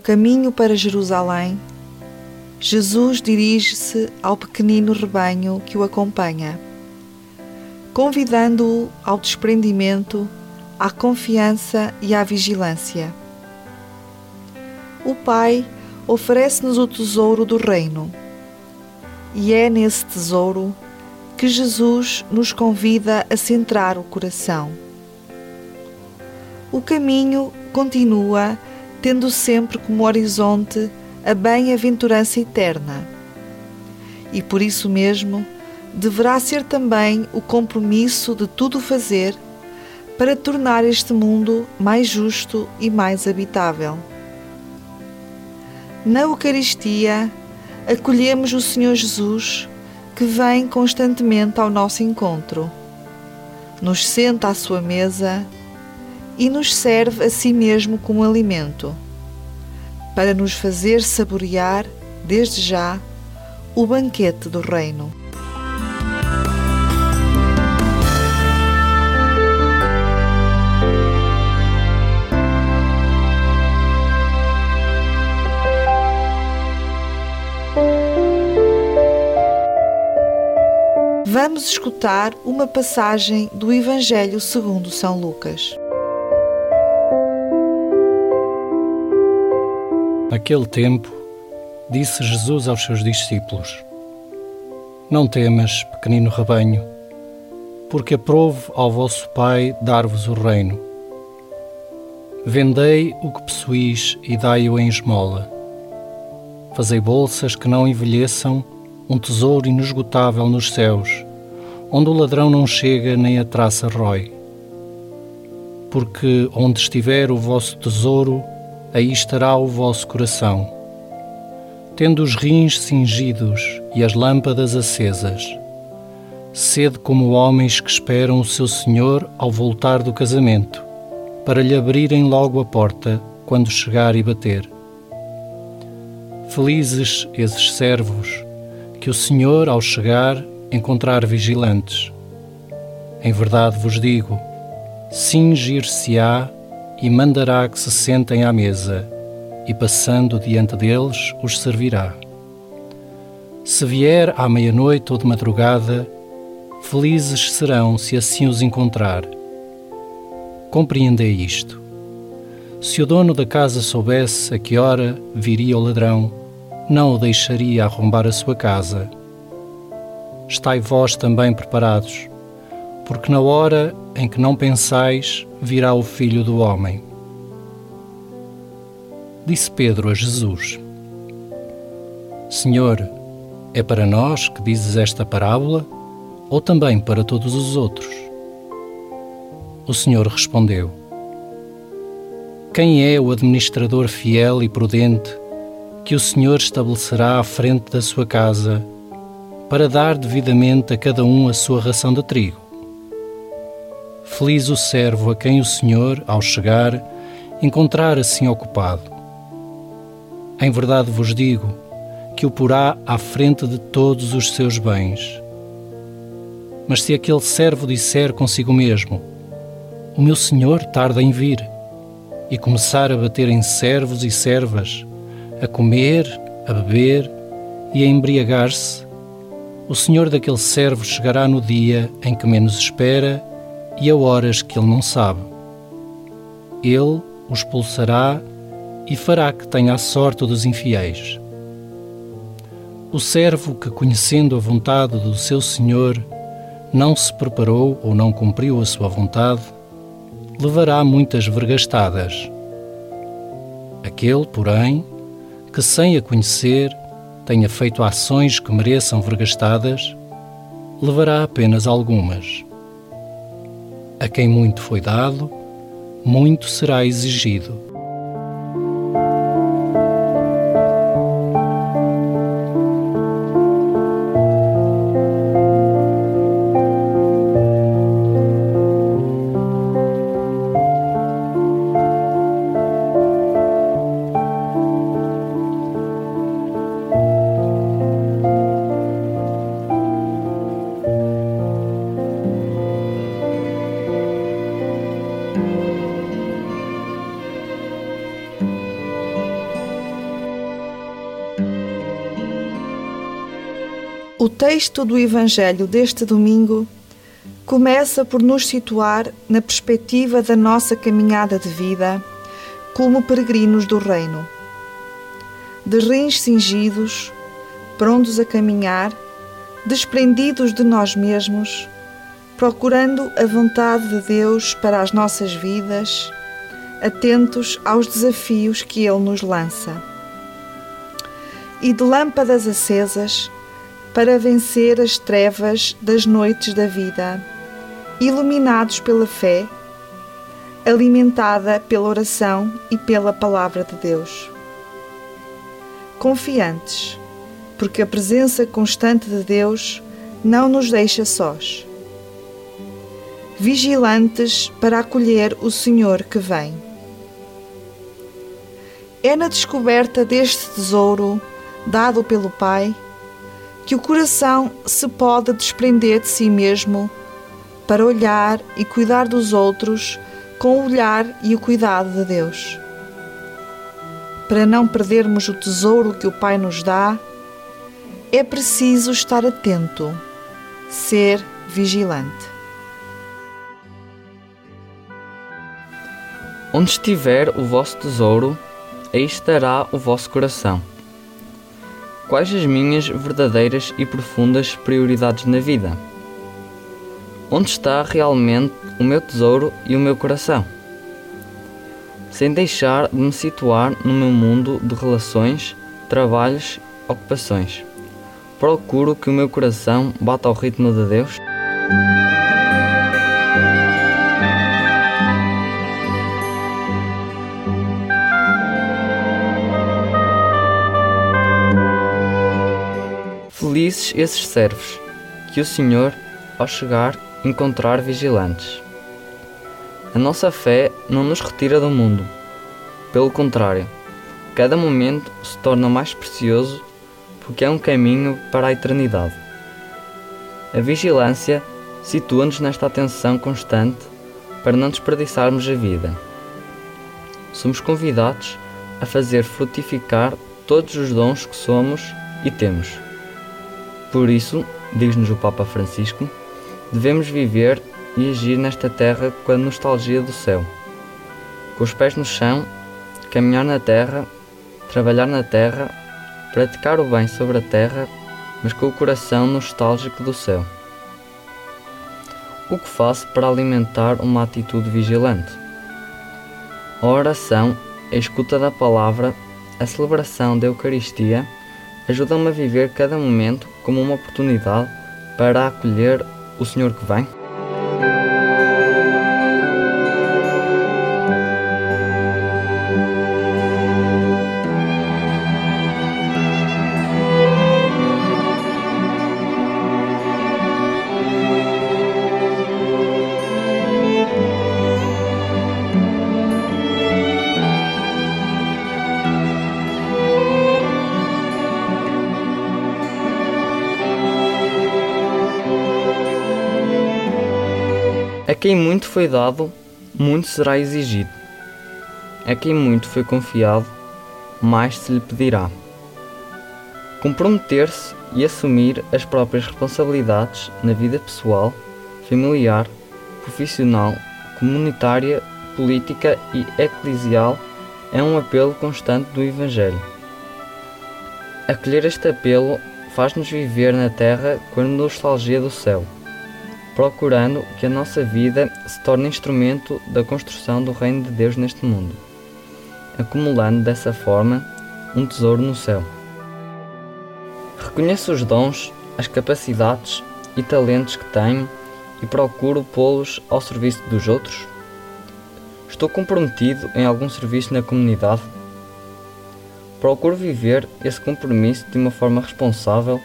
Caminho para Jerusalém, Jesus dirige-se ao pequenino rebanho que o acompanha, convidando-o ao desprendimento, à confiança e à vigilância. O Pai oferece-nos o tesouro do Reino, e é nesse tesouro que Jesus nos convida a centrar o coração. O caminho continua tendo sempre como horizonte a bem-aventurança eterna. E por isso mesmo deverá ser também o compromisso de tudo fazer para tornar este mundo mais justo e mais habitável. Na Eucaristia, acolhemos o Senhor Jesus que vem constantemente ao nosso encontro. Nos senta à sua mesa e nos serve a si mesmo como alimento, para nos fazer saborear, desde já, o banquete do Reino. Vamos escutar uma passagem do Evangelho segundo São Lucas. Naquele tempo, disse Jesus aos seus discípulos: Não temas, pequenino rebanho, porque aprovo ao vosso Pai dar-vos o reino. Vendei o que possuís e dai-o em esmola. Fazei bolsas que não envelheçam, um tesouro inesgotável nos céus, onde o ladrão não chega nem a traça rói. Porque onde estiver o vosso tesouro, aí estará o vosso coração. Tendo os rins cingidos e as lâmpadas acesas, sede como homens que esperam o seu Senhor ao voltar do casamento, para lhe abrirem logo a porta quando chegar e bater. Felizes esses servos que o Senhor, ao chegar, encontrar vigilantes. Em verdade vos digo: cingir-se-á e mandará que se sentem à mesa, e passando diante deles os servirá. Se vier à meia-noite ou de madrugada, felizes serão se assim os encontrar. Compreendei isto. Se o dono da casa soubesse a que hora viria o ladrão, não o deixaria arrombar a sua casa. Estai vós também preparados, porque na hora em que não pensais, virá o Filho do Homem. Disse Pedro a Jesus: Senhor, é para nós que dizes esta parábola ou também para todos os outros? O Senhor respondeu: Quem é o administrador fiel e prudente que o Senhor estabelecerá à frente da sua casa para dar devidamente a cada um a sua ração de trigo? Feliz o servo a quem o Senhor, ao chegar, encontrar assim ocupado. Em verdade vos digo que o porá à frente de todos os seus bens. Mas se aquele servo disser consigo mesmo: O meu Senhor tarda em vir, e começar a bater em servos e servas, a comer, a beber e a embriagar-se, o Senhor daquele servo chegará no dia em que menos espera e a horas que ele não sabe. Ele o expulsará e fará que tenha a sorte dos infiéis. O servo que, conhecendo a vontade do seu Senhor, não se preparou ou não cumpriu a sua vontade, levará muitas vergastadas. Aquele, porém, que sem a conhecer tenha feito ações que mereçam vergastadas, levará apenas algumas. A quem muito foi dado, muito será exigido. O texto do Evangelho deste domingo começa por nos situar na perspectiva da nossa caminhada de vida como peregrinos do Reino. De rins cingidos, prontos a caminhar, desprendidos de nós mesmos, procurando a vontade de Deus para as nossas vidas, atentos aos desafios que Ele nos lança. E de lâmpadas acesas, para vencer as trevas das noites da vida, iluminados pela fé, alimentada pela oração e pela palavra de Deus. Confiantes, porque a presença constante de Deus não nos deixa sós. Vigilantes para acolher o Senhor que vem. É na descoberta deste tesouro dado pelo Pai que o coração se pode desprender de si mesmo para olhar e cuidar dos outros com o olhar e o cuidado de Deus. Para não perdermos o tesouro que o Pai nos dá, é preciso estar atento, ser vigilante. Onde estiver o vosso tesouro, aí estará o vosso coração. Quais as minhas verdadeiras e profundas prioridades na vida? Onde está realmente o meu tesouro e o meu coração? Sem deixar de me situar no meu mundo de relações, trabalhos, ocupações. Procuro que o meu coração bata ao ritmo de Deus. Felizes esses servos, que o Senhor, ao chegar, encontrar vigilantes. A nossa fé não nos retira do mundo. Pelo contrário, cada momento se torna mais precioso porque é um caminho para a eternidade. A vigilância situa-nos nesta atenção constante para não desperdiçarmos a vida. Somos convidados a fazer frutificar todos os dons que somos e temos. Por isso, diz-nos o Papa Francisco, devemos viver e agir nesta terra com a nostalgia do céu. Com os pés no chão, caminhar na terra, trabalhar na terra, praticar o bem sobre a terra, mas com o coração nostálgico do céu. O que faço para alimentar uma atitude vigilante? A oração, a escuta da palavra, a celebração da Eucaristia ajudam-me a viver cada momento como uma oportunidade para acolher o Senhor que vem? Quem muito foi dado, muito será exigido. A quem muito foi confiado, mais se lhe pedirá. Comprometer-se e assumir as próprias responsabilidades na vida pessoal, familiar, profissional, comunitária, política e eclesial é um apelo constante do Evangelho. Acolher este apelo faz-nos viver na terra com a nostalgia do céu procurando que a nossa vida se torne instrumento da construção do reino de Deus neste mundo, acumulando dessa forma um tesouro no céu. Reconheça os dons, as capacidades e talentos que tenho e procuro pô-los ao serviço dos outros? Estou comprometido em algum serviço na comunidade? Procuro viver esse compromisso de uma forma responsável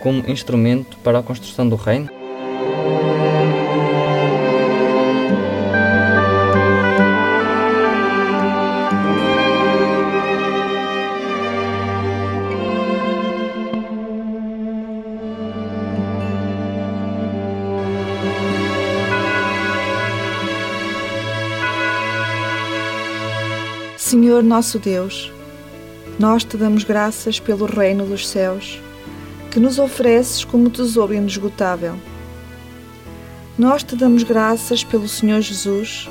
como instrumento para a construção do reino? Senhor nosso Deus, nós te damos graças pelo reino dos céus, que nos ofereces como tesouro inesgotável. Nós te damos graças pelo Senhor Jesus,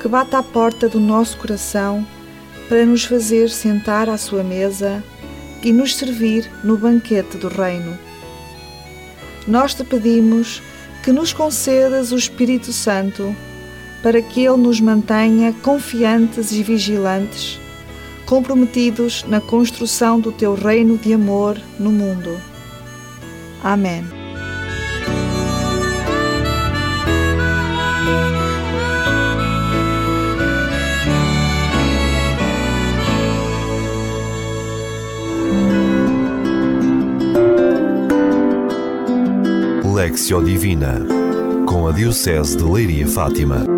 que bate à porta do nosso coração para nos fazer sentar à sua mesa e nos servir no banquete do reino. Nós te pedimos que nos concedas o Espírito Santo para que Ele nos mantenha confiantes e vigilantes, comprometidos na construção do Teu reino de amor no mundo. Amém. Lexio Divina com a Diocese de Leiria Fátima.